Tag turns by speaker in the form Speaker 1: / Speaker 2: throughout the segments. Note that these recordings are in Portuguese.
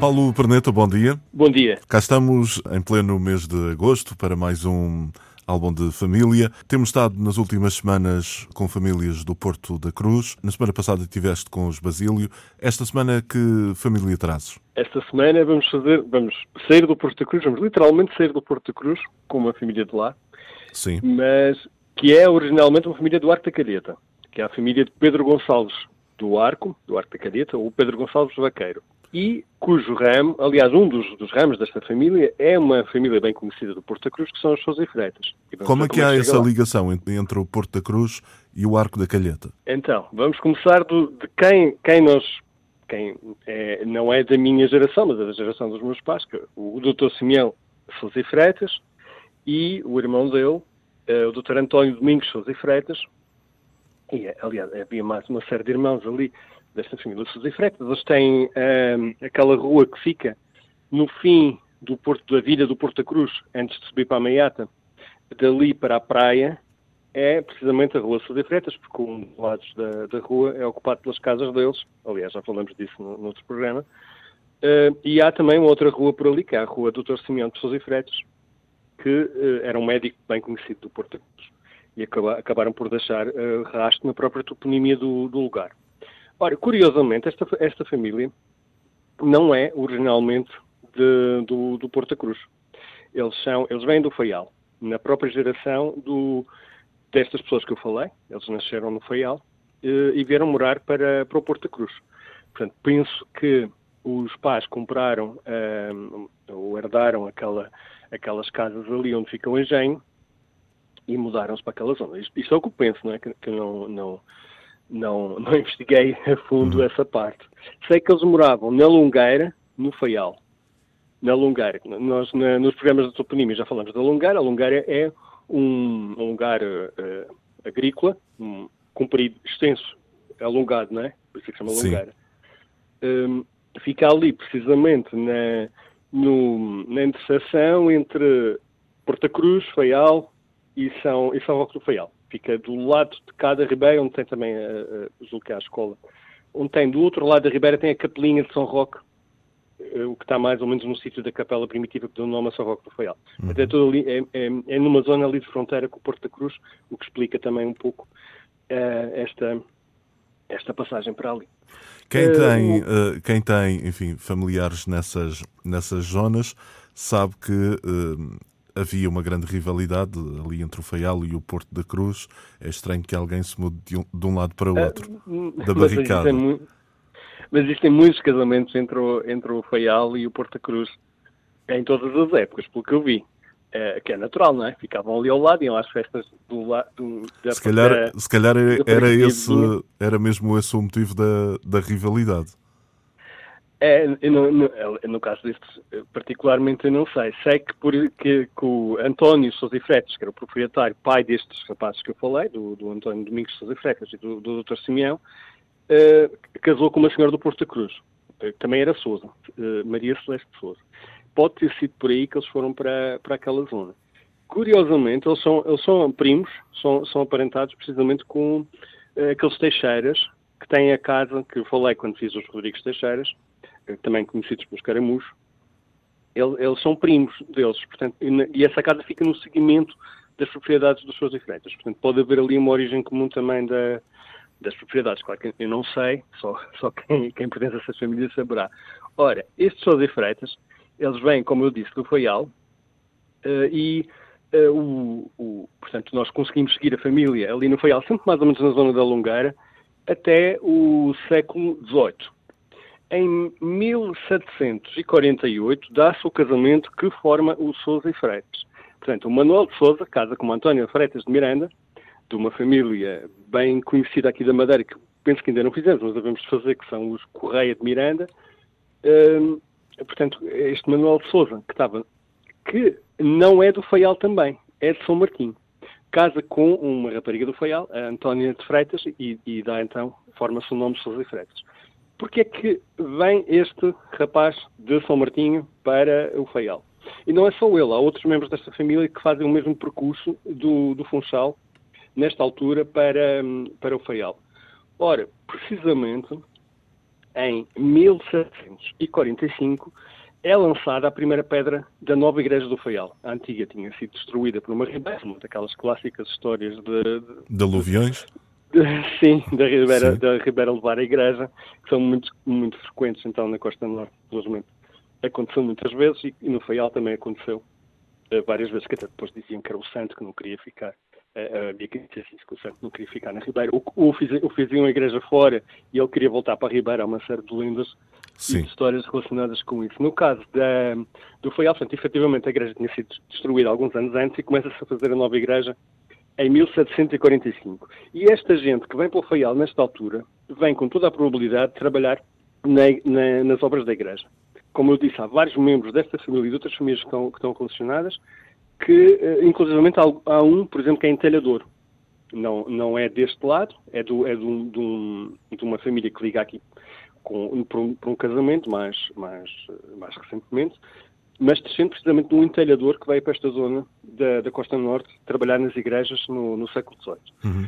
Speaker 1: Paulo Perneta, bom dia.
Speaker 2: Bom dia.
Speaker 1: Cá estamos em pleno mês de agosto para mais um álbum de família. Temos estado nas últimas semanas com famílias do Porto da Cruz. Na semana passada estiveste com os Basílio. Esta semana que família trazes?
Speaker 2: Esta semana vamos fazer, vamos sair do Porto da Cruz, vamos literalmente sair do Porto da Cruz com uma família de lá.
Speaker 1: Sim.
Speaker 2: Mas que é originalmente uma família do Arco da Calheta, que é a família de Pedro Gonçalves do Arco, do Arco da Calheta, ou Pedro Gonçalves Vaqueiro e cujo ramo, aliás, um dos, dos, ramos desta família é uma família bem conhecida do Porto da Cruz, que são os Sousa e Freitas.
Speaker 1: E como é que há essa lá. ligação entre o Porto da Cruz e o Arco da Calheta?
Speaker 2: Então, vamos começar do, de quem, quem nós, quem é, não é da minha geração, mas é da geração dos meus pais, que é o Dr. Simeão Sousa e Freitas e o irmão dele, eh, o Dr. António Domingos Sousa e Freitas, e, aliás, havia mais uma série de irmãos ali, desta família Sousa Freitas. Eles têm um, aquela rua que fica no fim do Porto da Vida, do Porto da Cruz, antes de subir para a Meiata, dali para a praia, é precisamente a Rua Sousa Freitas, porque um dos lados da, da, rua é ocupado pelas casas deles. Aliás, já falamos disso no, no outro programa. Uh, e há também uma outra rua por ali, que é a Rua Doutor Simeão de Sousa e Freitas, que uh, era um médico bem conhecido do Porto. E acaba, acabaram por deixar uh, rastro na própria toponimia do, do lugar. Ora, curiosamente, esta, esta família não é originalmente de, do, do Porta Cruz. Eles, são, eles vêm do Faial, na própria geração do, destas pessoas que eu falei. Eles nasceram no Faial e, e vieram morar para, para o Porta Cruz. Portanto, penso que os pais compraram um, ou herdaram aquela, aquelas casas ali onde fica o engenho e mudaram-se para aquela zona. Isto, isto é o que eu penso, não é? Que, que não, não, não, não investiguei a fundo uhum. essa parte. Sei que eles moravam na Lungueira, no Faial. Na Lungueira. Nós, na, nos programas de toponímia já falamos da Lungueira. A Lungueira é um, um lugar uh, agrícola, um, comprido, extenso, alongado, não é? Por isso que se chama Lungueira. Um, fica ali, precisamente, na, no, na interseção entre Porta Cruz, Faial e São, e São Roque do Faial fica do lado de cada ribeira, onde tem também, uh, julgo que é a escola, onde tem do outro lado da ribeira tem a capelinha de São Roque, uh, o que está mais ou menos no sítio da capela primitiva que deu o nome a São Roque do Faial. Uhum. Até todo ali, é, é, é, numa zona ali de fronteira com o Porto da Cruz, o que explica também um pouco uh, esta, esta passagem para ali.
Speaker 1: Quem tem, uh, quem tem, enfim, familiares nessas, nessas zonas sabe que havia uma grande rivalidade ali entre o Faial e o Porto da Cruz. É estranho que alguém se mude de um, de um lado para o ah, outro, uh, da barricada.
Speaker 2: Mas, mas existem muitos casamentos entre o, entre o Faial e o Porto da Cruz, em todas as épocas, pelo que eu vi. É, que é natural, não é? Ficavam ali ao lado, iam às festas do lado.
Speaker 1: Se calhar, se calhar era, era, esse, era mesmo esse o motivo da, da rivalidade.
Speaker 2: É, no, caso destes, particularmente, eu não sei. Sei que, por, que, que o António Sousa Freitas, que era o proprietário, pai destes rapazes que eu falei, do, do António Domingos Sousa Freitas e do, do Dr. Simeão, uh, casou com uma senhora do Porto da Cruz. Uh, também era Sousa, uh, Maria Celeste Sousa. Pode ter sido por aí que eles foram para, para aquela zona. Curiosamente, eles são, eles são primos, são, são aparentados precisamente com aqueles Teixeiras, que têm a casa que eu falei quando fiz os Rodrigues Teixeiras, também conhecidos pelos caramuchos, eles são primos deles, portanto, e essa casa fica no seguimento das propriedades dos seus diferentes. Portanto, pode haver ali uma origem comum também da, das propriedades. Claro que eu não sei, só, só quem, quem pertence a essas famílias saberá. Ora, estes Sousa e Freitas, eles vêm, como eu disse, do Faial, uh, e uh, o, o, portanto, nós conseguimos seguir a família ali no Faial, sempre mais ou menos na zona da Longueira, até o século XVIII. Em 1748 dá-se o casamento que forma o Sousa e Freitas. Portanto, o Manuel de Sousa casa com António Freitas de Miranda, de uma família bem conhecida aqui da Madeira, que penso que ainda não fizemos, mas devemos fazer, que são os Correia de Miranda. Hum, portanto, este Manuel de Sousa, que estava que não é do Faial também, é de São Martinho. Casa com uma rapariga do Faial, a Antónia de Freitas, e, e dá então, forma-se o nome de Sousa Freitas. Porquê é que vem este rapaz de São Martinho para o Faial? E não é só ele, há outros membros desta família que fazem o mesmo percurso do, do Funchal, nesta altura, para, para o Faial. Ora, precisamente em 1745 é lançada a primeira pedra da nova igreja do Faial. A antiga tinha sido destruída por uma ribeira, uma daquelas clássicas histórias de... de,
Speaker 1: de aluviões?
Speaker 2: Sim, da Ribeira, Sim. da Ribeira levar a igreja, que são muito, muito frequentes então na Costa Norte, felizmente. Aconteceu muitas vezes e, e no Faial também aconteceu uh, várias vezes, que até depois diziam que era o santo que não queria ficar. Uh, havia que dizer assim, que o santo não queria ficar na Ribeira. Ou, ou, fiz, ou fiziam a igreja fora e ele queria voltar para a Ribeira. Há uma série de lendas Sim. e de histórias relacionadas com isso. No caso da, do Faial, portanto, efetivamente a igreja tinha sido destruída alguns anos antes e começa-se a fazer a nova igreja em 1745. E esta gente que vem para o Faial nesta altura, vem com toda a probabilidade de trabalhar na, na, nas obras da Igreja. Como eu disse, há vários membros desta família e de outras famílias que estão, que estão condicionadas, que, eh, inclusivamente, há, há, um, por exemplo, que é entalhador. Não, não é deste lado, é, do, é de, um, de, um, de uma família que liga aqui com, por, um, por um casamento mais, mais, mais recentemente, mas descendo precisamente de um entalhador que veio para esta zona da, da Costa Norte trabalhar nas igrejas no, no século XVIII.
Speaker 1: Uhum.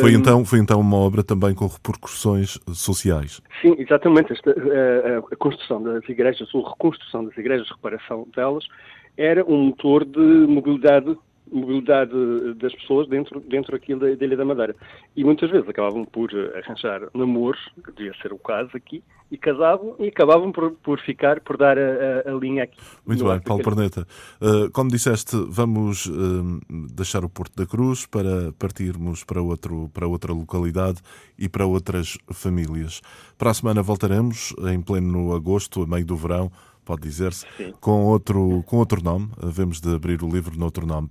Speaker 1: Foi, então, foi então uma obra também com repercussões sociais.
Speaker 2: Sim, exatamente. Esta, a, a, construção das igrejas, ou reconstrução das igrejas, reparação delas, era um motor de mobilidade mobilidade das pessoas dentro, dentro aqui da, da Ilha da Madeira. E muitas vezes acabavam por arranjar namoros, que devia ser o caso aqui, e casavam e acabavam por, por ficar, por dar a, a, linha aqui.
Speaker 1: Muito bem, Paulo Perneta. Uh, como disseste, vamos uh, deixar o Porto da Cruz para partirmos para, outro, para outra localidade e para outras famílias. Para a semana voltaremos, em pleno agosto, a meio do verão, pode dizer-se, com outro, com outro nome. Havemos de abrir o livro no outro nome.